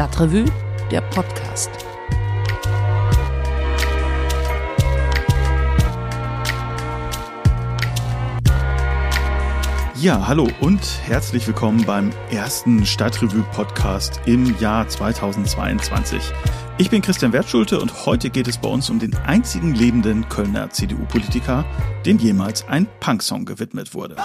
Stadtrevue, der Podcast. Ja, hallo und herzlich willkommen beim ersten Stadtrevue-Podcast im Jahr 2022. Ich bin Christian Wertschulte und heute geht es bei uns um den einzigen lebenden Kölner CDU-Politiker, dem jemals ein Punksong gewidmet wurde.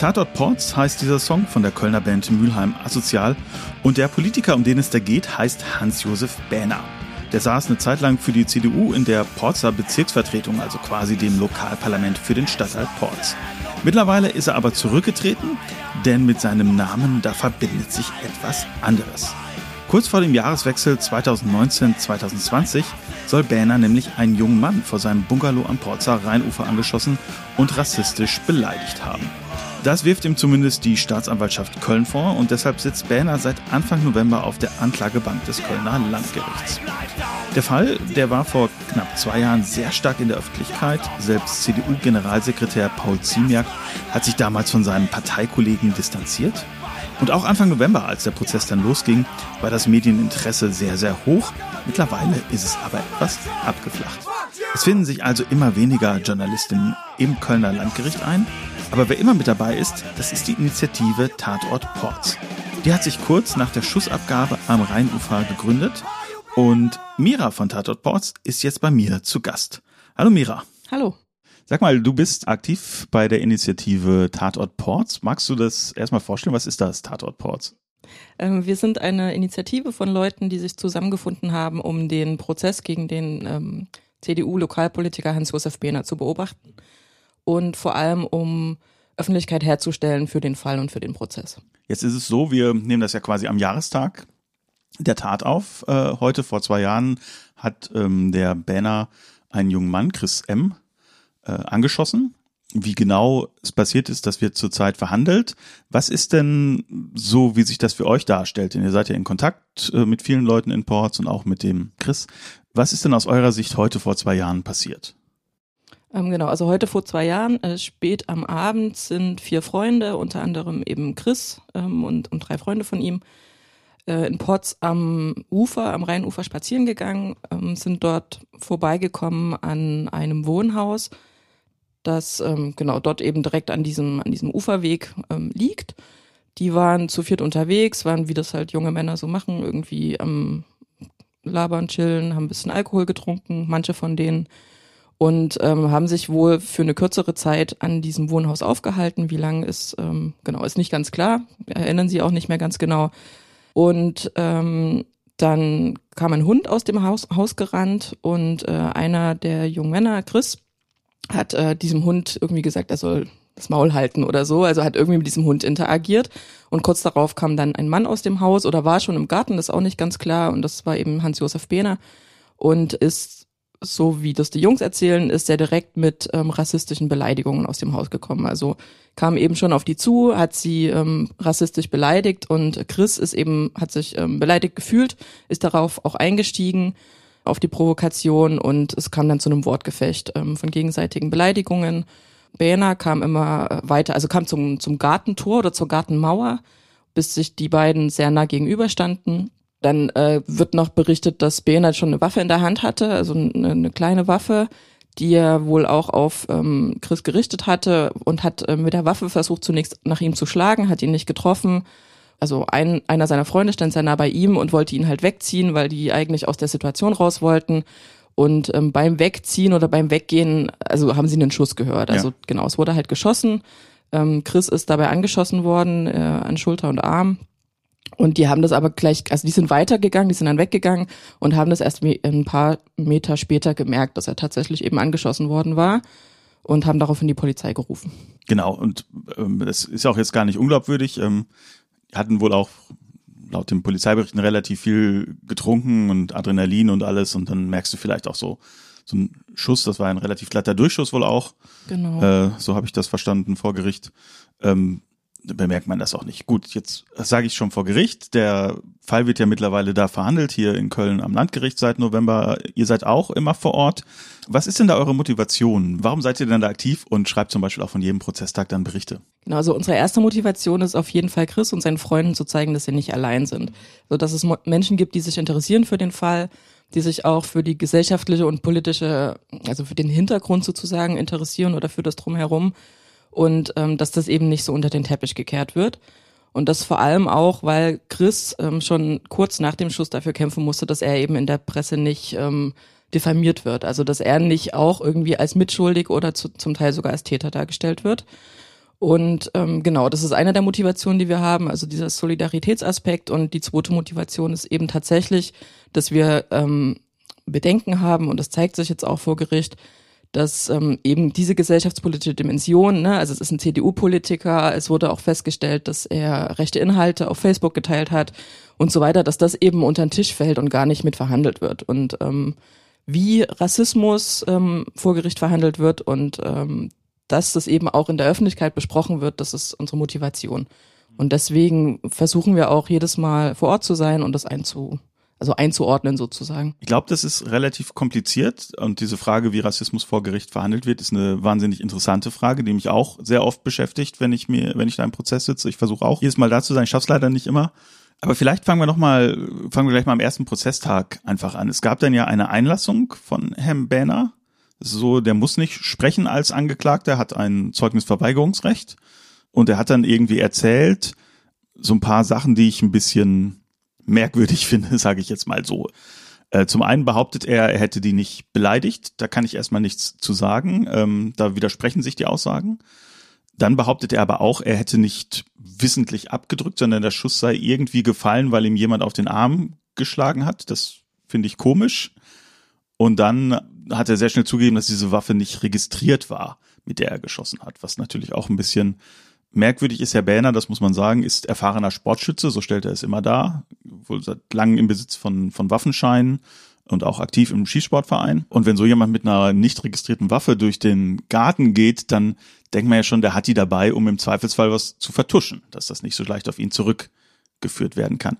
Tatort Ports heißt dieser Song von der Kölner Band Mülheim Asozial und der Politiker, um den es da geht, heißt Hans-Josef Bähner. Der saß eine Zeit lang für die CDU in der Porzer Bezirksvertretung, also quasi dem Lokalparlament für den Stadtteil Porz. Mittlerweile ist er aber zurückgetreten, denn mit seinem Namen, da verbindet sich etwas anderes. Kurz vor dem Jahreswechsel 2019-2020 soll Bähner nämlich einen jungen Mann vor seinem Bungalow am Porzer Rheinufer angeschossen und rassistisch beleidigt haben. Das wirft ihm zumindest die Staatsanwaltschaft Köln vor und deshalb sitzt Bähner seit Anfang November auf der Anklagebank des Kölner Landgerichts. Der Fall, der war vor knapp zwei Jahren sehr stark in der Öffentlichkeit. Selbst CDU-Generalsekretär Paul Ziemiak hat sich damals von seinem Parteikollegen distanziert. Und auch Anfang November, als der Prozess dann losging, war das Medieninteresse sehr, sehr hoch. Mittlerweile ist es aber etwas abgeflacht. Es finden sich also immer weniger Journalistinnen im Kölner Landgericht ein. Aber wer immer mit dabei ist, das ist die Initiative Tatort Ports. Die hat sich kurz nach der Schussabgabe am Rheinufer gegründet. Und Mira von Tatort Ports ist jetzt bei mir zu Gast. Hallo Mira. Hallo. Sag mal, du bist aktiv bei der Initiative Tatort Ports. Magst du das erstmal vorstellen? Was ist das Tatort Ports? Ähm, wir sind eine Initiative von Leuten, die sich zusammengefunden haben, um den Prozess gegen den ähm, CDU-Lokalpolitiker Hans-Josef Behner zu beobachten und vor allem um Öffentlichkeit herzustellen für den Fall und für den Prozess. Jetzt ist es so, wir nehmen das ja quasi am Jahrestag der Tat auf. Äh, heute vor zwei Jahren hat ähm, der Banner einen jungen Mann, Chris M., äh, angeschossen. Wie genau es passiert ist, das wird zurzeit verhandelt. Was ist denn so, wie sich das für euch darstellt? Denn ihr seid ja in Kontakt äh, mit vielen Leuten in Ports und auch mit dem Chris. Was ist denn aus eurer Sicht heute vor zwei Jahren passiert? Ähm, genau, also heute vor zwei Jahren, äh, spät am Abend, sind vier Freunde, unter anderem eben Chris ähm, und, und drei Freunde von ihm, äh, in Potz am Ufer, am Rheinufer spazieren gegangen, ähm, sind dort vorbeigekommen an einem Wohnhaus, das ähm, genau dort eben direkt an diesem, an diesem Uferweg ähm, liegt. Die waren zu viert unterwegs, waren wie das halt junge Männer so machen, irgendwie am Labern, chillen, haben ein bisschen Alkohol getrunken, manche von denen und ähm, haben sich wohl für eine kürzere Zeit an diesem Wohnhaus aufgehalten. Wie lange ist ähm, genau ist nicht ganz klar, erinnern sie auch nicht mehr ganz genau. Und ähm, dann kam ein Hund aus dem Haus, Haus gerannt und äh, einer der jungen Männer, Chris, hat äh, diesem Hund irgendwie gesagt, er soll das Maul halten oder so. Also hat irgendwie mit diesem Hund interagiert. Und kurz darauf kam dann ein Mann aus dem Haus oder war schon im Garten, das ist auch nicht ganz klar. Und das war eben Hans-Josef Behner und ist so wie das die Jungs erzählen, ist er direkt mit ähm, rassistischen Beleidigungen aus dem Haus gekommen. Also kam eben schon auf die zu, hat sie ähm, rassistisch beleidigt und Chris ist eben, hat sich ähm, beleidigt gefühlt, ist darauf auch eingestiegen auf die Provokation und es kam dann zu einem Wortgefecht ähm, von gegenseitigen Beleidigungen. Bähner kam immer weiter, also kam zum, zum Gartentor oder zur Gartenmauer, bis sich die beiden sehr nah gegenüberstanden dann äh, wird noch berichtet, dass Behnert schon eine Waffe in der Hand hatte, also eine, eine kleine Waffe, die er wohl auch auf ähm, Chris gerichtet hatte und hat äh, mit der Waffe versucht, zunächst nach ihm zu schlagen, hat ihn nicht getroffen. Also ein, einer seiner Freunde stand sehr nah bei ihm und wollte ihn halt wegziehen, weil die eigentlich aus der Situation raus wollten. Und ähm, beim Wegziehen oder beim Weggehen, also haben sie einen Schuss gehört. Also ja. genau, es wurde halt geschossen. Ähm, Chris ist dabei angeschossen worden äh, an Schulter und Arm. Und die haben das aber gleich, also die sind weitergegangen, die sind dann weggegangen und haben das erst ein paar Meter später gemerkt, dass er tatsächlich eben angeschossen worden war und haben daraufhin die Polizei gerufen. Genau, und ähm, das ist auch jetzt gar nicht unglaubwürdig. Ähm, hatten wohl auch laut dem Polizeiberichten relativ viel getrunken und Adrenalin und alles und dann merkst du vielleicht auch so, so ein Schuss, das war ein relativ glatter Durchschuss wohl auch. Genau. Äh, so habe ich das verstanden vor Gericht. Ähm, bemerkt man das auch nicht. Gut, jetzt sage ich schon vor Gericht. Der Fall wird ja mittlerweile da verhandelt, hier in Köln am Landgericht seit November. Ihr seid auch immer vor Ort. Was ist denn da eure Motivation? Warum seid ihr denn da aktiv und schreibt zum Beispiel auch von jedem Prozesstag dann Berichte? Genau, also unsere erste Motivation ist auf jeden Fall Chris und seinen Freunden zu zeigen, dass sie nicht allein sind. So dass es Menschen gibt, die sich interessieren für den Fall, die sich auch für die gesellschaftliche und politische, also für den Hintergrund sozusagen interessieren oder für das Drumherum und ähm, dass das eben nicht so unter den Teppich gekehrt wird. Und das vor allem auch, weil Chris ähm, schon kurz nach dem Schuss dafür kämpfen musste, dass er eben in der Presse nicht ähm, diffamiert wird. Also dass er nicht auch irgendwie als mitschuldig oder zu, zum Teil sogar als Täter dargestellt wird. Und ähm, genau, das ist eine der Motivationen, die wir haben, also dieser Solidaritätsaspekt. Und die zweite Motivation ist eben tatsächlich, dass wir ähm, Bedenken haben, und das zeigt sich jetzt auch vor Gericht, dass ähm, eben diese gesellschaftspolitische Dimension, ne, also es ist ein CDU-Politiker, es wurde auch festgestellt, dass er rechte Inhalte auf Facebook geteilt hat und so weiter, dass das eben unter den Tisch fällt und gar nicht mit verhandelt wird. Und ähm, wie Rassismus ähm, vor Gericht verhandelt wird und ähm, dass das eben auch in der Öffentlichkeit besprochen wird, das ist unsere Motivation. Und deswegen versuchen wir auch jedes Mal vor Ort zu sein und das einzu, also einzuordnen sozusagen. Ich glaube, das ist relativ kompliziert und diese Frage, wie Rassismus vor Gericht verhandelt wird, ist eine wahnsinnig interessante Frage, die mich auch sehr oft beschäftigt, wenn ich mir, wenn ich da im Prozess sitze. Ich versuche auch jedes Mal da zu sein, ich schaff's leider nicht immer. Aber vielleicht fangen wir noch mal, fangen wir gleich mal am ersten Prozesstag einfach an. Es gab dann ja eine Einlassung von Herrn Bähner. So, der muss nicht sprechen als Angeklagter, hat ein Zeugnisverweigerungsrecht und er hat dann irgendwie erzählt so ein paar Sachen, die ich ein bisschen merkwürdig finde, sage ich jetzt mal so. Äh, zum einen behauptet er, er hätte die nicht beleidigt. Da kann ich erstmal nichts zu sagen. Ähm, da widersprechen sich die Aussagen. Dann behauptet er aber auch, er hätte nicht wissentlich abgedrückt, sondern der Schuss sei irgendwie gefallen, weil ihm jemand auf den Arm geschlagen hat. Das finde ich komisch. Und dann hat er sehr schnell zugegeben, dass diese Waffe nicht registriert war, mit der er geschossen hat, was natürlich auch ein bisschen merkwürdig ist. Herr Bähner, das muss man sagen, ist erfahrener Sportschütze, so stellt er es immer dar, wohl seit langem im Besitz von, von Waffenscheinen und auch aktiv im Schießsportverein. Und wenn so jemand mit einer nicht registrierten Waffe durch den Garten geht, dann denkt man ja schon, der hat die dabei, um im Zweifelsfall was zu vertuschen, dass das nicht so leicht auf ihn zurückgeführt werden kann.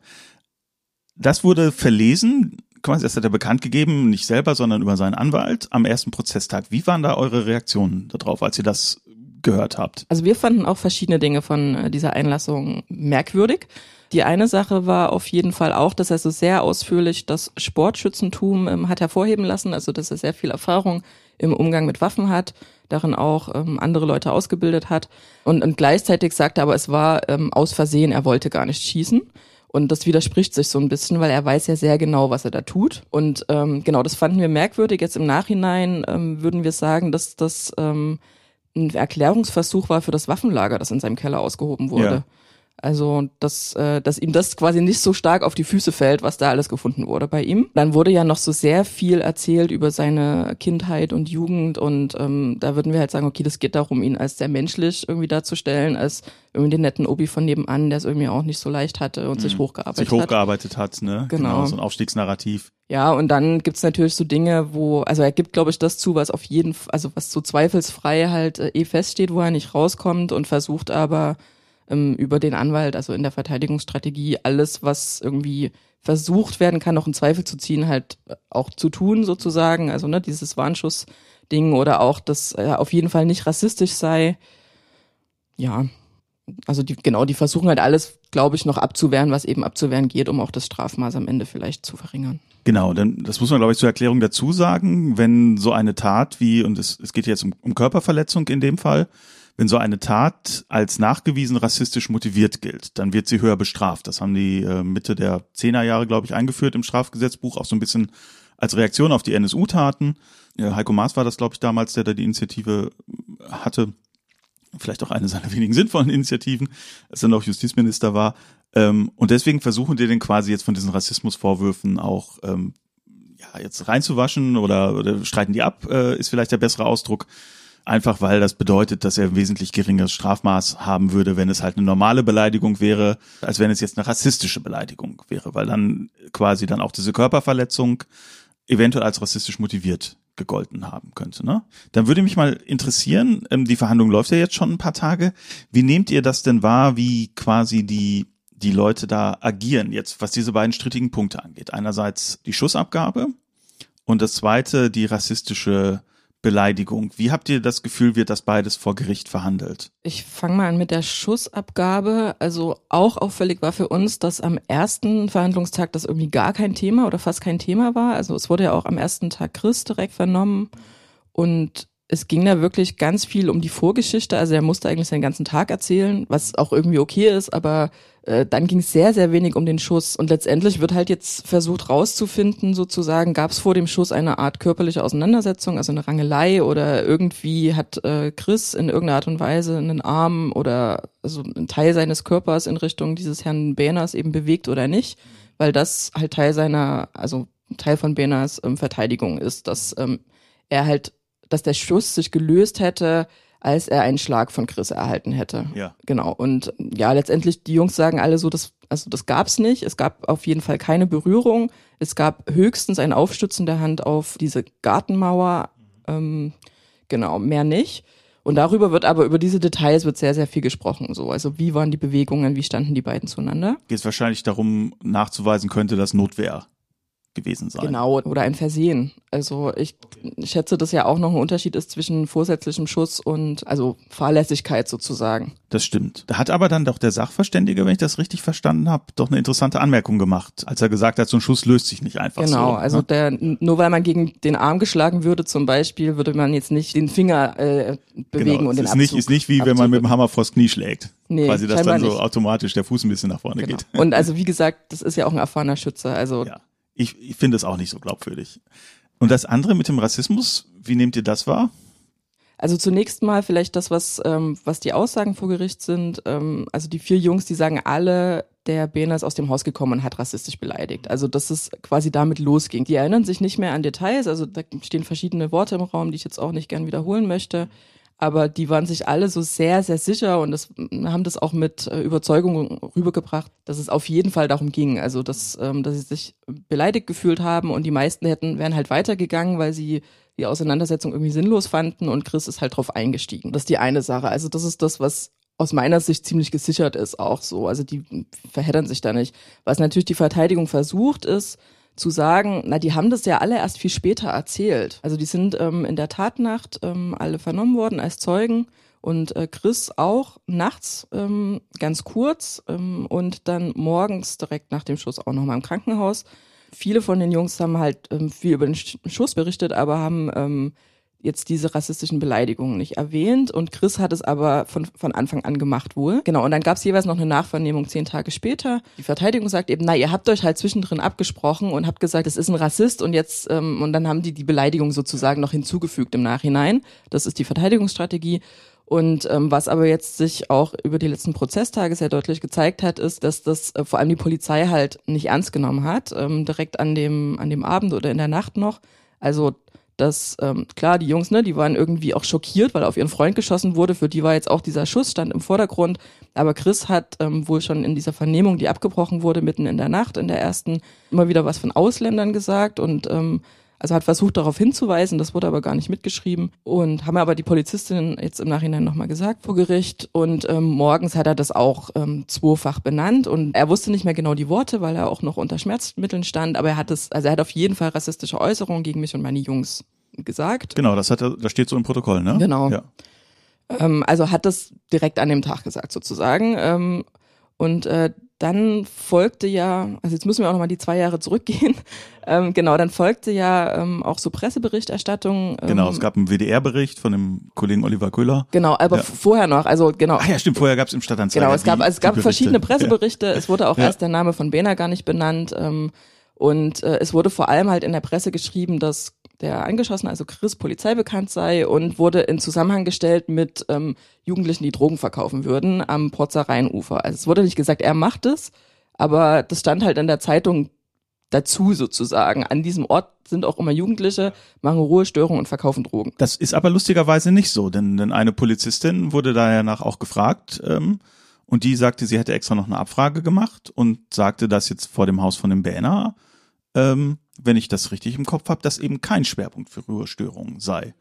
Das wurde verlesen, das hat er bekannt gegeben, nicht selber, sondern über seinen Anwalt am ersten Prozesstag. Wie waren da eure Reaktionen darauf, als ihr das gehört habt? Also wir fanden auch verschiedene Dinge von äh, dieser Einlassung merkwürdig. Die eine Sache war auf jeden Fall auch, dass er so sehr ausführlich das Sportschützentum ähm, hat hervorheben lassen, also dass er sehr viel Erfahrung im Umgang mit Waffen hat, darin auch ähm, andere Leute ausgebildet hat und, und gleichzeitig sagte aber, es war ähm, aus Versehen, er wollte gar nicht schießen. Und das widerspricht sich so ein bisschen, weil er weiß ja sehr genau, was er da tut. Und ähm, genau, das fanden wir merkwürdig. Jetzt im Nachhinein ähm, würden wir sagen, dass das ähm, ein Erklärungsversuch war für das Waffenlager, das in seinem Keller ausgehoben wurde. Ja. Also, dass, äh, dass ihm das quasi nicht so stark auf die Füße fällt, was da alles gefunden wurde bei ihm. Dann wurde ja noch so sehr viel erzählt über seine Kindheit und Jugend und ähm, da würden wir halt sagen, okay, das geht darum, ihn als sehr menschlich irgendwie darzustellen, als irgendwie den netten Obi von nebenan, der es irgendwie auch nicht so leicht hatte und sich hochgearbeitet Mhm. sich hat. hochgearbeitet hat, ne? Genau. So ein Aufstiegsnarrativ. Ja, und dann gibt's natürlich so Dinge, wo, also er gibt, glaube ich, das zu, was auf jeden, also was so zweifelsfrei halt äh, eh feststeht, wo er nicht rauskommt und versucht aber ähm, über den Anwalt, also in der Verteidigungsstrategie, alles, was irgendwie versucht werden kann, noch in Zweifel zu ziehen, halt äh, auch zu tun sozusagen. Also ne, dieses Warnschuss-Ding oder auch, dass er auf jeden Fall nicht rassistisch sei. Ja, also die, genau, die versuchen halt alles, glaube ich, noch abzuwehren, was eben abzuwehren geht, um auch das Strafmaß am Ende vielleicht zu verringern. Genau, denn das muss man, glaube ich, zur Erklärung dazu sagen, wenn so eine Tat wie, und es, es geht jetzt um, um Körperverletzung in dem Fall, wenn so eine Tat als nachgewiesen rassistisch motiviert gilt, dann wird sie höher bestraft. Das haben die äh, Mitte der Zehnerjahre, glaube ich, eingeführt im Strafgesetzbuch, auch so ein bisschen als Reaktion auf die NSU-Taten. Heiko Maas war das, glaube ich, damals, der da die Initiative hatte. Vielleicht auch eine seiner wenigen sinnvollen Initiativen, als er noch Justizminister war. Ähm, und deswegen versuchen die den quasi jetzt von diesen Rassismusvorwürfen auch ähm, ja, jetzt reinzuwaschen oder, oder streiten die ab, äh, ist vielleicht der bessere Ausdruck. Einfach weil das bedeutet, dass er ein wesentlich geringeres Strafmaß haben würde, wenn es halt eine normale Beleidigung wäre, als wenn es jetzt eine rassistische Beleidigung wäre, weil dann quasi dann auch diese Körperverletzung eventuell als rassistisch motiviert gegolten haben könnte. Ne? Dann würde mich mal interessieren, ähm, die Verhandlung läuft ja jetzt schon ein paar Tage. Wie nehmt ihr das denn wahr, wie quasi die die Leute da agieren, jetzt was diese beiden strittigen Punkte angeht. Einerseits die Schussabgabe und das zweite die rassistische Beleidigung. Wie habt ihr das Gefühl, wird das beides vor Gericht verhandelt? Ich fange mal an mit der Schussabgabe. Also auch auffällig war für uns, dass am ersten Verhandlungstag das irgendwie gar kein Thema oder fast kein Thema war. Also es wurde ja auch am ersten Tag Chris direkt vernommen und es ging da wirklich ganz viel um die Vorgeschichte. Also er musste eigentlich seinen ganzen Tag erzählen, was auch irgendwie okay ist, aber äh, dann ging es sehr, sehr wenig um den Schuss. Und letztendlich wird halt jetzt versucht rauszufinden, sozusagen, gab es vor dem Schuss eine Art körperliche Auseinandersetzung, also eine Rangelei oder irgendwie hat äh, Chris in irgendeiner Art und Weise einen Arm oder also einen Teil seines Körpers in Richtung dieses Herrn Bähners eben bewegt oder nicht, weil das halt Teil seiner, also Teil von Bähners ähm, Verteidigung ist, dass ähm, er halt dass der Schuss sich gelöst hätte, als er einen Schlag von Chris erhalten hätte. Ja. Genau. Und ja, letztendlich, die Jungs sagen alle so, das, also das gab's nicht. Es gab auf jeden Fall keine Berührung. Es gab höchstens ein Aufstützen der Hand auf diese Gartenmauer. Ähm, genau, mehr nicht. Und darüber wird aber, über diese Details wird sehr, sehr viel gesprochen. So, also wie waren die Bewegungen, wie standen die beiden zueinander? Geht es wahrscheinlich darum, nachzuweisen könnte, dass Notwehr gewesen sein. Genau, oder ein Versehen. Also ich schätze, dass ja auch noch ein Unterschied ist zwischen vorsätzlichem Schuss und also Fahrlässigkeit sozusagen. Das stimmt. Da hat aber dann doch der Sachverständige, wenn ich das richtig verstanden habe, doch eine interessante Anmerkung gemacht, als er gesagt hat, so ein Schuss löst sich nicht einfach genau, so. Genau, also ne? der, nur weil man gegen den Arm geschlagen würde zum Beispiel, würde man jetzt nicht den Finger äh, bewegen genau, und den es ist nicht, Abzug, ist nicht wie wenn man mit dem Hammer vors Knie schlägt. Nee, Quasi, dass dann so nicht. automatisch der Fuß ein bisschen nach vorne Genau. geht. Und also wie gesagt, das ist ja auch ein erfahrener Schütze. Also Ja. Ich, ich finde es auch nicht so glaubwürdig. Und das andere mit dem Rassismus, wie nehmt ihr das wahr? Also zunächst mal vielleicht das, was, ähm, was die Aussagen vor Gericht sind. Ähm, also die vier Jungs, die sagen alle, der Bena ist aus dem Haus gekommen und hat rassistisch beleidigt. Also dass es quasi damit losging. Die erinnern sich nicht mehr an Details. Also da stehen verschiedene Worte im Raum, die ich jetzt auch nicht gern wiederholen möchte. Aber die waren sich alle so sehr, sehr sicher und das, haben das auch mit äh, Überzeugung rübergebracht, dass es auf jeden Fall darum ging. Also dass, ähm, dass sie sich beleidigt gefühlt haben und die meisten hätten wären halt weitergegangen, weil sie die Auseinandersetzung irgendwie sinnlos fanden und Chris ist halt drauf eingestiegen. Das ist die eine Sache. Also das ist das, was aus meiner Sicht ziemlich gesichert ist auch so. Also die verheddern sich da nicht. Was natürlich die Verteidigung versucht ist, zu sagen, na, die haben das ja alle erst viel später erzählt. Also die sind ähm, in der Tatnacht ähm, alle vernommen worden als Zeugen und äh, Chris auch nachts ähm, ganz kurz ähm, und dann morgens direkt nach dem Schuss auch nochmal im Krankenhaus. Viele von den Jungs haben halt ähm, viel über den Schuss berichtet, aber haben ähm, jetzt diese rassistischen Beleidigungen nicht erwähnt und Chris hat es aber von, von Anfang an gemacht wohl. Genau, und dann gab es jeweils noch eine Nachvernehmung zehn Tage später. Die Verteidigung sagt eben, na, ihr habt euch halt zwischendrin abgesprochen und habt gesagt, es ist ein Rassist und jetzt, ähm, und dann haben die die Beleidigung sozusagen noch hinzugefügt im Nachhinein. Das ist die Verteidigungsstrategie. Und ähm, was aber jetzt sich auch über die letzten Prozesstage sehr deutlich gezeigt hat, ist, dass das äh, vor allem die Polizei halt nicht ernst genommen hat, ähm, direkt an dem, an dem Abend oder in der Nacht noch. Also dass ähm, klar, die Jungs, ne, die waren irgendwie auch schockiert, weil auf ihren Freund geschossen wurde. Für die war jetzt auch dieser Schuss stand im Vordergrund. Aber Chris hat ähm, wohl schon in dieser Vernehmung, die abgebrochen wurde, mitten in der Nacht, in der ersten, immer wieder was von Ausländern gesagt und ähm, also hat versucht darauf hinzuweisen, das wurde aber gar nicht mitgeschrieben und haben aber die Polizistin jetzt im Nachhinein nochmal gesagt vor Gericht und ähm, morgens hat er das auch ähm, zweifach benannt und er wusste nicht mehr genau die Worte, weil er auch noch unter Schmerzmitteln stand, aber er hat es, also er hat auf jeden Fall rassistische Äußerungen gegen mich und meine Jungs gesagt. Genau, das hat er, das steht so im Protokoll, ne? Genau. Ja. Ähm, also hat das direkt an dem Tag gesagt sozusagen. Ähm, und äh, dann folgte ja, also jetzt müssen wir auch nochmal die zwei Jahre zurückgehen. Ähm, genau, dann folgte ja ähm, auch so Presseberichterstattung. Ähm, Genau, es gab einen WDR-Bericht von dem Kollegen Oliver Köhler. Genau, aber Ja. vorher noch, also genau. Ach ja, stimmt, vorher gab es im Stadtanzeiger. Genau, es gab, also es gab verschiedene Presseberichte. Es wurde auch Ja. erst der Name von Bena gar nicht benannt. Ähm, und äh, es wurde vor allem halt in der Presse geschrieben, dass der Angeschossene, also Chris, polizeibekannt sei und wurde in Zusammenhang gestellt mit ähm, Jugendlichen, die Drogen verkaufen würden am Porzer Rheinufer. Also es wurde nicht gesagt, er macht es, aber das stand halt in der Zeitung dazu sozusagen. An diesem Ort sind auch immer Jugendliche, machen Ruhestörungen und verkaufen Drogen. Das ist aber lustigerweise nicht so, denn, denn eine Polizistin wurde danach auch gefragt ähm, und die sagte, sie hätte extra noch eine Abfrage gemacht und sagte, dass jetzt vor dem Haus von dem Banner ähm, wenn ich das richtig im Kopf habe, das eben kein Schwerpunkt für Ruhestörungen sei.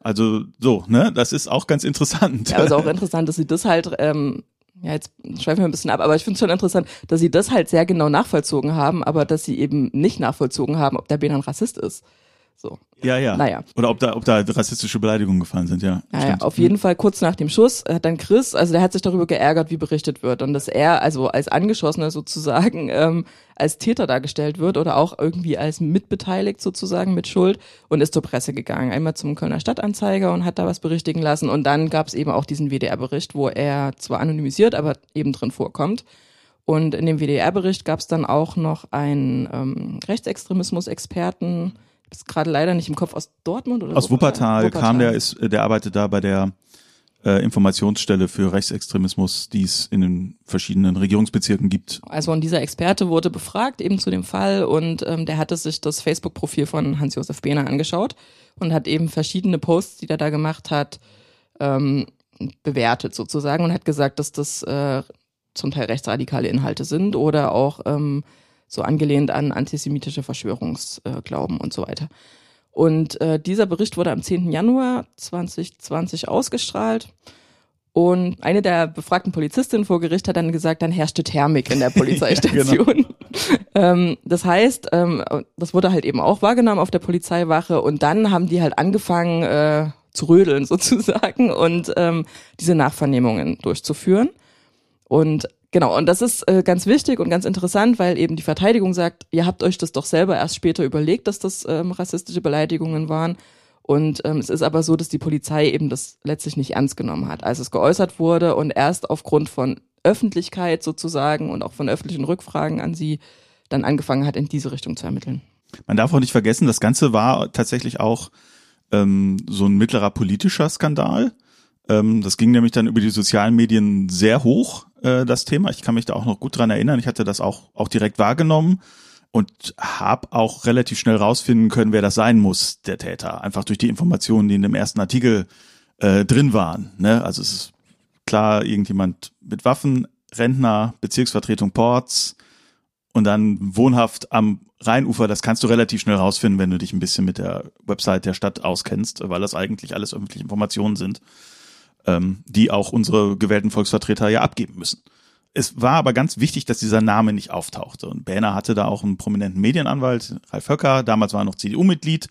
Also so, ne, das ist auch ganz interessant. Ja, also auch interessant, dass sie das halt, ähm, ja, jetzt schweifen wir ein bisschen ab, aber ich finde es schon interessant, dass sie das halt sehr genau nachvollzogen haben, aber dass sie eben nicht nachvollzogen haben, ob der Benan Rassist ist. So. Ja, ja. Naja. Oder ob da, ob da rassistische Beleidigungen gefallen sind, ja. Naja, auf jeden Fall kurz nach dem Schuss hat dann Chris, also der hat sich darüber geärgert, wie berichtet wird und dass er also als Angeschossener sozusagen ähm, als Täter dargestellt wird oder auch irgendwie als mitbeteiligt sozusagen mit Schuld und ist zur Presse gegangen. Einmal zum Kölner Stadtanzeiger und hat da was berichtigen lassen und dann gab es eben auch diesen WDR-Bericht, wo er zwar anonymisiert, aber eben drin vorkommt. Und in dem WDR-Bericht gab es dann auch noch einen ähm, Rechtsextremismus-Experten, ist gerade leider nicht im Kopf aus Dortmund oder Aus Wuppertal, Wuppertal. kam der, ist, der arbeitet da bei der äh, Informationsstelle für Rechtsextremismus, die es in den verschiedenen Regierungsbezirken gibt. Also und dieser Experte wurde befragt eben zu dem Fall und ähm, der hatte sich das Facebook-Profil von Hans-Josef Behner angeschaut und hat eben verschiedene Posts, die er da gemacht hat, ähm, bewertet sozusagen und hat gesagt, dass das äh, zum Teil rechtsradikale Inhalte sind oder auch ähm, so angelehnt an antisemitische Verschwörungsglauben und so weiter. Und äh, dieser Bericht wurde am 10. Januar 2020 ausgestrahlt. Und eine der befragten Polizistinnen vor Gericht hat dann gesagt, dann herrschte Thermik in der Polizeistation. ähm, das heißt, ähm, das wurde halt eben auch wahrgenommen auf der Polizeiwache und dann haben die halt angefangen äh, zu rödeln sozusagen und ähm, diese Nachvernehmungen durchzuführen. Und genau, und das ist äh, ganz wichtig und ganz interessant, weil eben die Verteidigung sagt, ihr habt euch das doch selber erst später überlegt, dass das ähm, rassistische Beleidigungen waren. Und ähm, es ist aber so, dass die Polizei eben das letztlich nicht ernst genommen hat, als es geäußert wurde und erst aufgrund von Öffentlichkeit sozusagen und auch von öffentlichen Rückfragen an sie dann angefangen hat, in diese Richtung zu ermitteln. Man darf auch nicht vergessen, das Ganze war tatsächlich auch ähm, so ein mittlerer politischer Skandal. Ähm, das ging nämlich dann über die sozialen Medien sehr hoch, äh, das Thema. Ich kann mich da auch noch gut dran erinnern. Ich hatte das auch, auch direkt wahrgenommen und habe auch relativ schnell rausfinden können, wer das sein muss, der Täter. Einfach durch die Informationen, die in dem ersten Artikel äh, drin waren. Ne? Also es ist klar, irgendjemand mit Waffen, Rentner, Bezirksvertretung Ports und dann wohnhaft am Rheinufer, das kannst du relativ schnell rausfinden, wenn du dich ein bisschen mit der Website der Stadt auskennst, weil das eigentlich alles öffentliche Informationen sind ähm, die auch unsere gewählten Volksvertreter ja abgeben müssen. Es war aber ganz wichtig, dass dieser Name nicht auftauchte. Und Bähner hatte da auch einen prominenten Medienanwalt, Ralf Höcker, damals war er noch CDU-Mitglied,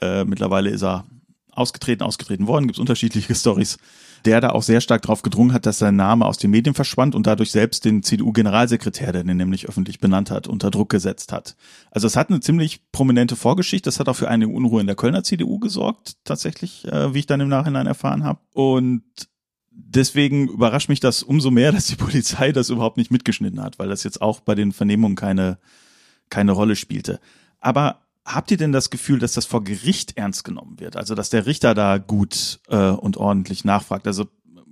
äh, mittlerweile ist er ausgetreten, ausgetreten worden, gibt es unterschiedliche Stories, der da auch sehr stark darauf gedrungen hat, dass sein Name aus den Medien verschwand und dadurch selbst den CDU-Generalsekretär, der den nämlich öffentlich benannt hat, unter Druck gesetzt hat. Also es hat eine ziemlich prominente Vorgeschichte, das hat auch für eine Unruhe in der Kölner CDU gesorgt, tatsächlich, äh, wie ich dann im Nachhinein erfahren habe. Und deswegen überrascht mich das umso mehr, dass die Polizei das überhaupt nicht mitgeschnitten hat, weil das jetzt auch bei den Vernehmungen keine, keine Rolle spielte. Aber habt ihr denn das Gefühl, dass das vor Gericht ernst genommen wird? Also, dass der Richter da gut äh, und ordentlich nachfragt? Also,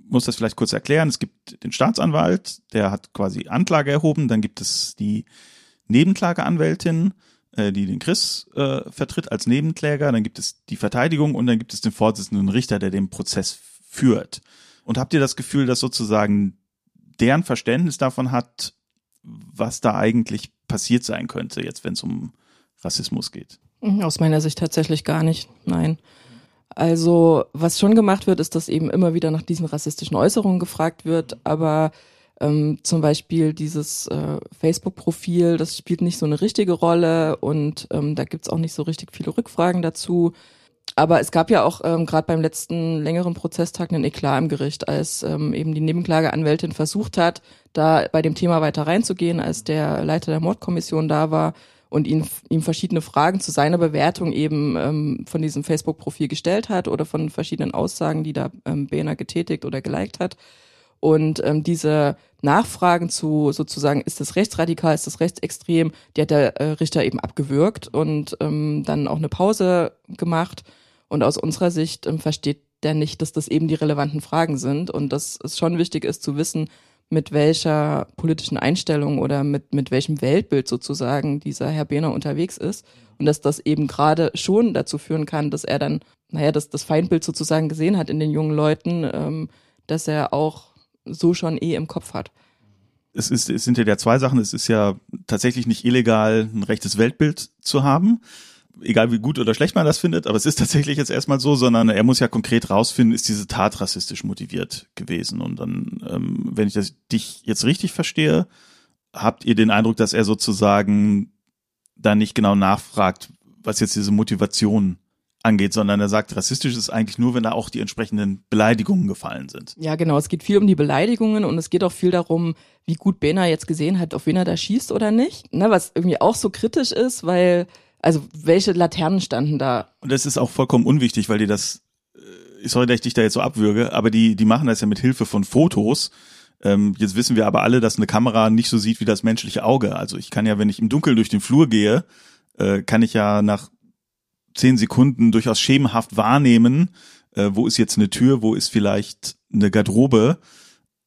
muss das vielleicht kurz erklären. Es gibt den Staatsanwalt, der hat quasi Anklage erhoben. Dann gibt es die Nebenklageanwältin, äh, die den Chris äh, vertritt als Nebenkläger. Dann gibt es die Verteidigung und dann gibt es den Vorsitzenden Richter, der den Prozess führt. Und habt ihr das Gefühl, dass sozusagen deren Verständnis davon hat, was da eigentlich passiert sein könnte, jetzt wenn es um Rassismus geht? Aus meiner Sicht tatsächlich gar nicht, nein. Also was schon gemacht wird, ist, dass eben immer wieder nach diesen rassistischen Äußerungen gefragt wird, aber ähm, zum Beispiel dieses äh, Facebook-Profil, das spielt nicht so eine richtige Rolle und ähm, da gibt's auch nicht so richtig viele Rückfragen dazu. Aber es gab ja auch ähm, gerade beim letzten längeren Prozesstag einen Eklat im Gericht, als ähm, eben die Nebenklageanwältin versucht hat, da bei dem Thema weiter reinzugehen, als der Leiter der Mordkommission da war und ihn, ihm verschiedene Fragen zu seiner Bewertung eben ähm, von diesem Facebook-Profil gestellt hat oder von verschiedenen Aussagen, die da ähm, Behner getätigt oder geliked hat. Und ähm, diese Nachfragen zu sozusagen, ist das rechtsradikal, ist das rechtsextrem, die hat der äh, Richter eben abgewürgt und ähm, dann auch eine Pause gemacht. Und aus unserer Sicht ähm, versteht der nicht, dass das eben die relevanten Fragen sind und dass es schon wichtig ist zu wissen, mit welcher politischen Einstellung oder mit, mit welchem Weltbild sozusagen dieser Herr Behner unterwegs ist. Und dass das eben gerade schon dazu führen kann, dass er dann, naja, dass das Feindbild sozusagen gesehen hat in den jungen Leuten, ähm, dass er auch so schon eh im Kopf hat. es, ist, es sind ja zwei Sachen. Es ist ja tatsächlich nicht illegal, ein rechtes Weltbild zu haben. Egal wie gut oder schlecht man das findet, aber es ist tatsächlich jetzt erstmal so, sondern er muss ja konkret rausfinden, ist diese Tat rassistisch motiviert gewesen. Und dann, ähm, wenn ich das, dich jetzt richtig verstehe, habt ihr den Eindruck, dass er sozusagen da nicht genau nachfragt, was jetzt diese Motivation angeht, sondern er sagt, rassistisch ist eigentlich nur, wenn da auch die entsprechenden Beleidigungen gefallen sind. Ja, genau. Es geht viel um die Beleidigungen und es geht auch viel darum, wie gut Bena jetzt gesehen hat, auf wen er da schießt oder nicht. Ne, was irgendwie auch so kritisch ist, weil, also welche Laternen standen da? Und das ist auch vollkommen unwichtig, weil die das, äh, sorry, dass ich dich da jetzt so abwürge, aber die, die machen das ja mit Hilfe von Fotos. Ähm, jetzt wissen wir aber alle, dass eine Kamera nicht so sieht wie das menschliche Auge. Also ich kann ja, wenn ich im Dunkeln durch den Flur gehe, äh, kann ich ja nach zehn Sekunden durchaus schemenhaft wahrnehmen, äh, wo ist jetzt eine Tür, wo ist vielleicht eine Garderobe.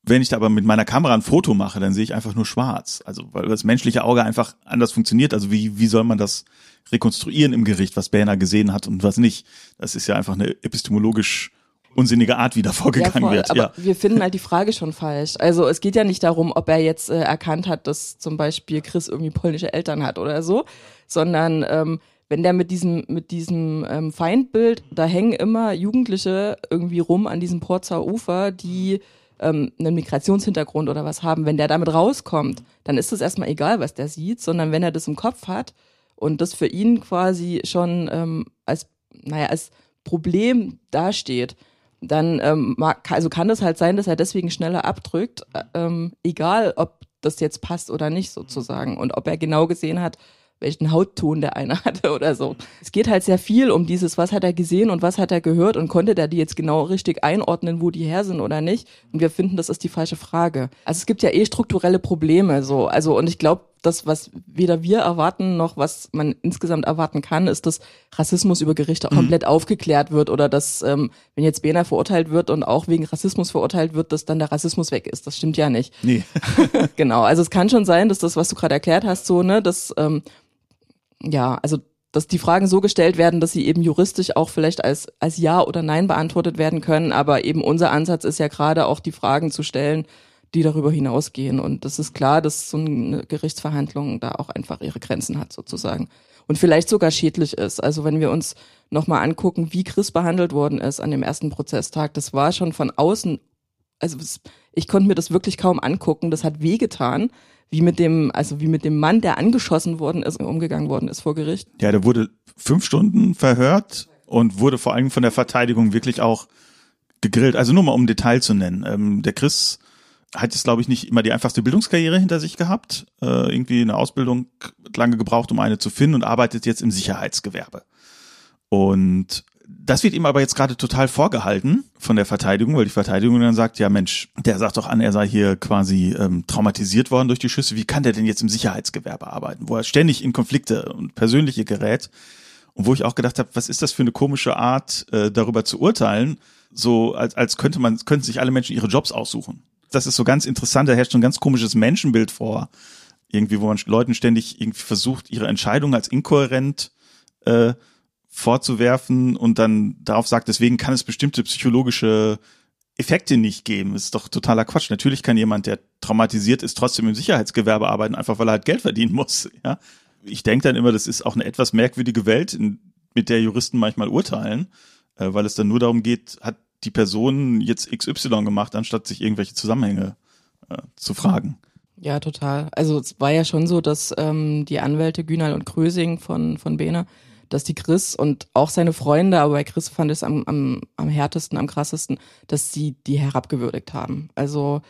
Wenn ich da aber mit meiner Kamera ein Foto mache, dann sehe ich einfach nur schwarz. Also weil das menschliche Auge einfach anders funktioniert. Also wie, wie soll man das rekonstruieren im Gericht, was Berner gesehen hat und was nicht? Das ist ja einfach eine epistemologisch unsinnige Art, wie da vorgegangen ja, voll, wird. aber Ja. wir finden halt die Frage schon falsch. Also es geht ja nicht darum, ob er jetzt äh, erkannt hat, dass zum Beispiel Chris irgendwie polnische Eltern hat oder so, sondern ähm, wenn der mit diesem mit diesem ähm, Feindbild, da hängen immer Jugendliche irgendwie rum an diesem Porzer Ufer, die ähm, einen Migrationshintergrund oder was haben. Wenn der damit rauskommt, dann ist es erstmal egal, was der sieht, sondern wenn er das im Kopf hat und das für ihn quasi schon ähm, als naja als Problem dasteht, dann ähm, mag, also kann es halt sein, dass er deswegen schneller abdrückt, äh, ähm, egal ob das jetzt passt oder nicht sozusagen und ob er genau gesehen hat, welchen Hautton der eine hatte oder so. Es geht halt sehr viel um dieses, was hat er gesehen und was hat er gehört und konnte der die jetzt genau richtig einordnen, wo die her sind oder nicht. Und wir finden, das ist die falsche Frage. Also es gibt ja eh strukturelle Probleme so. Also und ich glaube, das, was weder wir erwarten noch was man insgesamt erwarten kann, ist, dass Rassismus über Gerichte komplett aufgeklärt wird oder dass, ähm, wenn jetzt Bena verurteilt wird und auch wegen Rassismus verurteilt wird, dass dann der Rassismus weg ist. Das stimmt ja nicht. Nee. genau, also es kann schon sein, dass das, was du gerade erklärt hast, so, ne, dass, ähm, ja, also dass die Fragen so gestellt werden, dass sie eben juristisch auch vielleicht als, als Ja oder Nein beantwortet werden können. Aber eben unser Ansatz ist ja gerade auch die Fragen zu stellen, die darüber hinausgehen. Und das ist klar, dass so eine Gerichtsverhandlung da auch einfach ihre Grenzen hat sozusagen. Und vielleicht sogar schädlich ist. Also wenn wir uns nochmal angucken, wie Chris behandelt worden ist an dem ersten Prozesstag, das war schon von außen, also ich konnte mir das wirklich kaum angucken. Das hat wehgetan, wie mit dem, also wie mit dem Mann, der angeschossen worden ist, umgegangen worden ist vor Gericht. Ja, der wurde fünf Stunden verhört und wurde vor allem von der Verteidigung wirklich auch gegrillt. Also nur mal um Detail zu nennen. Ähm, der Chris hat jetzt, glaube ich, nicht immer die einfachste Bildungskarriere hinter sich gehabt. Äh, irgendwie eine Ausbildung lange gebraucht, um eine zu finden und arbeitet jetzt im Sicherheitsgewerbe. Und das wird ihm aber jetzt gerade total vorgehalten von der Verteidigung, weil die Verteidigung dann sagt, ja Mensch, der sagt doch an, er sei hier quasi ähm, traumatisiert worden durch die Schüsse. Wie kann der denn jetzt im Sicherheitsgewerbe arbeiten, wo er ständig in Konflikte und persönliche gerät? Und wo ich auch gedacht habe, was ist das für eine komische Art, äh, darüber zu urteilen, so als, als könnte man, könnten sich alle Menschen ihre Jobs aussuchen. Das ist so ganz interessant, da herrscht so ein ganz komisches Menschenbild vor. Irgendwie, wo man Leuten ständig irgendwie versucht, ihre Entscheidungen als inkohärent äh, vorzuwerfen und dann darauf sagt, deswegen kann es bestimmte psychologische Effekte nicht geben. Das ist doch totaler Quatsch. Natürlich kann jemand, der traumatisiert ist, trotzdem im Sicherheitsgewerbe arbeiten, einfach weil er halt Geld verdienen muss. Ja, ich denke dann immer, das ist auch eine etwas merkwürdige Welt, in, mit der Juristen manchmal urteilen, äh, weil es dann nur darum geht, hat die Person jetzt XY gemacht, anstatt sich irgendwelche Zusammenhänge äh, zu fragen. Ja, total. Also es war ja schon so, dass ähm, die Anwälte Günal und Krösing von, von Behner, dass die Chris und auch seine Freunde, aber bei Chris fand es am, am, am härtesten, am krassesten, dass sie die herabgewürdigt haben. Also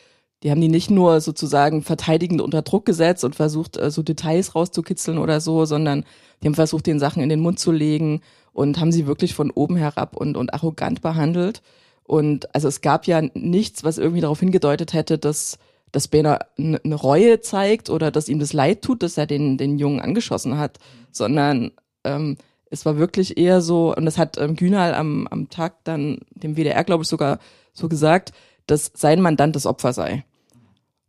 die haben die nicht nur sozusagen verteidigend unter Druck gesetzt und versucht, äh, so Details rauszukitzeln oder so, sondern die haben versucht, den Sachen in den Mund zu legen und haben sie wirklich von oben herab und, und arrogant behandelt. Und also es gab ja nichts, was irgendwie darauf hingedeutet hätte, dass dass Bena eine Reue zeigt oder dass ihm das leid tut, dass er den, den Jungen angeschossen hat, sondern ähm, es war wirklich eher so, und das hat ähm, Günal am, am Tag dann dem WDR, glaube ich, sogar so gesagt, dass sein Mandant das Opfer sei.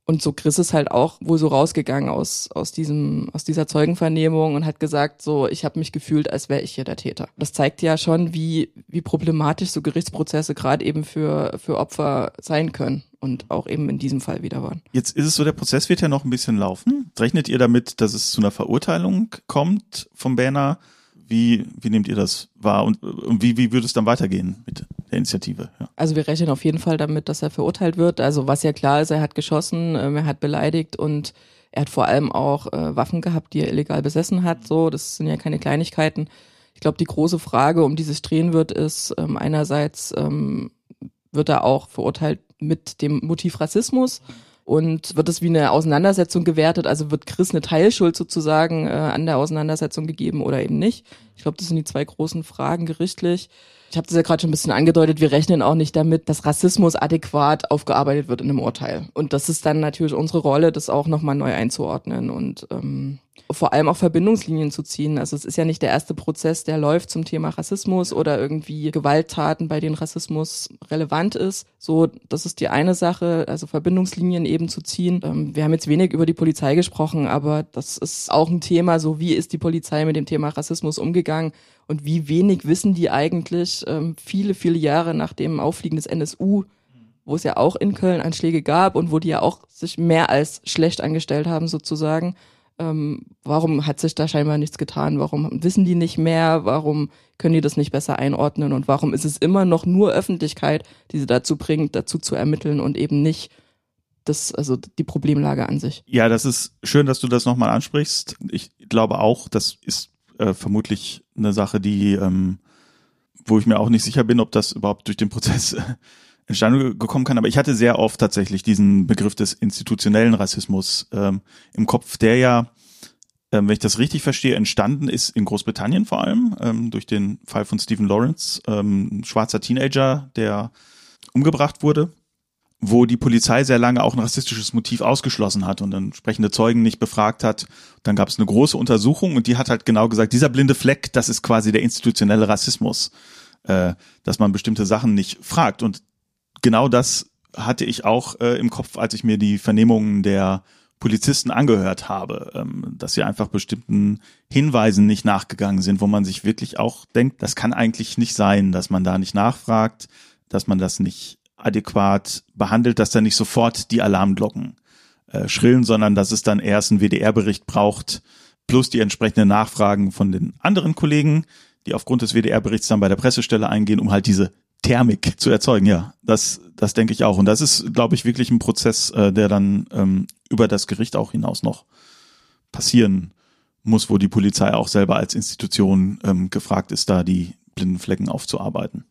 Und so Chris ist halt auch wohl so rausgegangen aus, aus, diesem, aus dieser Zeugenvernehmung und hat gesagt, so, ich habe mich gefühlt, als wäre ich hier der Täter. Das zeigt ja schon, wie, wie problematisch so Gerichtsprozesse gerade eben für, für Opfer sein können. und auch eben in diesem Fall wieder waren. Jetzt ist es so, der Prozess wird ja noch ein bisschen laufen. Rechnet ihr damit, dass es zu einer Verurteilung kommt vom Banner? Wie, wie nehmt ihr das wahr und, und wie, wie würde es dann weitergehen mit der Initiative? Ja. Also wir rechnen auf jeden Fall damit, dass er verurteilt wird. Also was ja klar ist, er hat geschossen, ähm, er hat beleidigt und er hat vor allem auch äh, Waffen gehabt, die er illegal besessen hat. So, das sind ja keine Kleinigkeiten. Ich glaube, die große Frage, um die sich drehen wird, ist ähm, einerseits ähm, wird er auch verurteilt mit dem Motiv Rassismus und wird es wie eine Auseinandersetzung gewertet, also wird Chris eine Teilschuld sozusagen äh, an der Auseinandersetzung gegeben oder eben nicht. Ich glaube, das sind die zwei großen Fragen gerichtlich. Ich habe das ja gerade schon ein bisschen angedeutet, wir rechnen auch nicht damit, dass Rassismus adäquat aufgearbeitet wird in einem Urteil. Und das ist dann natürlich unsere Rolle, das auch nochmal neu einzuordnen und ähm, vor allem auch Verbindungslinien zu ziehen. Also es ist ja nicht der erste Prozess, der läuft zum Thema Rassismus oder irgendwie Gewalttaten, bei denen Rassismus relevant ist. So, das ist die eine Sache, also Verbindungslinien eben zu ziehen. Ähm, wir haben jetzt wenig über die Polizei gesprochen, aber das ist auch ein Thema, so wie ist die Polizei mit dem Thema Rassismus umgegangen und wie wenig wissen die eigentlich ähm, viele, viele Jahre nach dem Auffliegen des NSU, wo es ja auch in Köln Anschläge gab und wo die ja auch sich mehr als schlecht angestellt haben sozusagen. Ähm, warum hat sich da scheinbar nichts getan? Warum wissen die nicht mehr? Warum können die das nicht besser einordnen? Und warum ist es immer noch nur Öffentlichkeit, die sie dazu bringt, dazu zu ermitteln und eben nicht das, also die Problemlage an sich? Ja, das ist schön, dass du das nochmal ansprichst. Ich glaube auch, das ist äh, vermutlich eine Sache, die, ähm, wo ich mir auch nicht sicher bin, ob das überhaupt durch den Prozess entstanden gekommen kann. Aber ich hatte sehr oft tatsächlich diesen Begriff des institutionellen Rassismus ähm, im Kopf, der ja, ähm, wenn ich das richtig verstehe, entstanden ist in Großbritannien vor allem ähm, durch den Fall von Stephen Lawrence, ähm, schwarzer Teenager, der umgebracht wurde wo die Polizei sehr lange auch ein rassistisches Motiv ausgeschlossen hat und entsprechende Zeugen nicht befragt hat. Dann gab es eine große Untersuchung und die hat halt genau gesagt, dieser blinde Fleck, das ist quasi der institutionelle Rassismus, äh, dass man bestimmte Sachen nicht fragt. Und genau das hatte ich auch äh, im Kopf, als ich mir die Vernehmungen der Polizisten angehört habe, ähm, dass sie einfach bestimmten Hinweisen nicht nachgegangen sind, wo man sich wirklich auch denkt, das kann eigentlich nicht sein, dass man da nicht nachfragt, dass man das nicht adäquat behandelt, dass da nicht sofort die Alarmglocken äh, schrillen, sondern dass es dann erst einen WDR-Bericht braucht, plus die entsprechenden Nachfragen von den anderen Kollegen, die aufgrund des WDR-Berichts dann bei der Pressestelle eingehen, um halt diese Thermik zu erzeugen. Ja, das, das denke ich auch. Und das ist, glaube ich, wirklich ein Prozess, äh, der dann ähm, über das Gericht auch hinaus noch passieren muss, wo die Polizei auch selber als Institution ähm, gefragt ist, da die blinden Flecken aufzuarbeiten.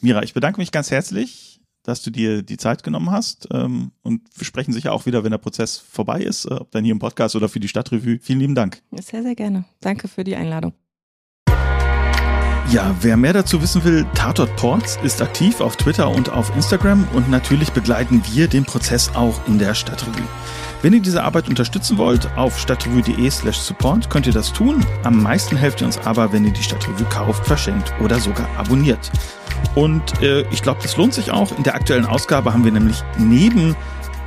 Mira, ich bedanke mich ganz herzlich dass du dir die Zeit genommen hast. Ähm, und wir sprechen sicher auch wieder, wenn der Prozess vorbei ist, äh, ob dann hier im Podcast oder für die Stadtrevue. Vielen lieben Dank. Sehr, sehr gerne. Danke für die Einladung. Ja, wer mehr dazu wissen will, Tatort Ports ist aktiv auf Twitter und auf Instagram und natürlich begleiten wir den Prozess auch in der Stadtrevue. Wenn ihr diese Arbeit unterstützen wollt, auf stadtrevue.de slash support könnt ihr das tun. Am meisten helft ihr uns aber, wenn ihr die Stadtrevue kauft, verschenkt oder sogar abonniert. Und äh, ich glaube, das lohnt sich auch. In der aktuellen Ausgabe haben wir nämlich neben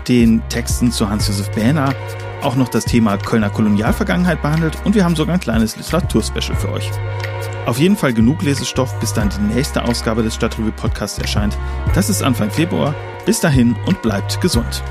den Texten zu Hans-Josef Bähner auch noch das Thema Kölner Kolonialvergangenheit behandelt und wir haben sogar ein kleines Literaturspecial für euch. Auf jeden Fall genug Lesestoff, bis dann die nächste Ausgabe des Stadtrevue Podcasts erscheint. Das ist Anfang Februar. Bis dahin und bleibt gesund.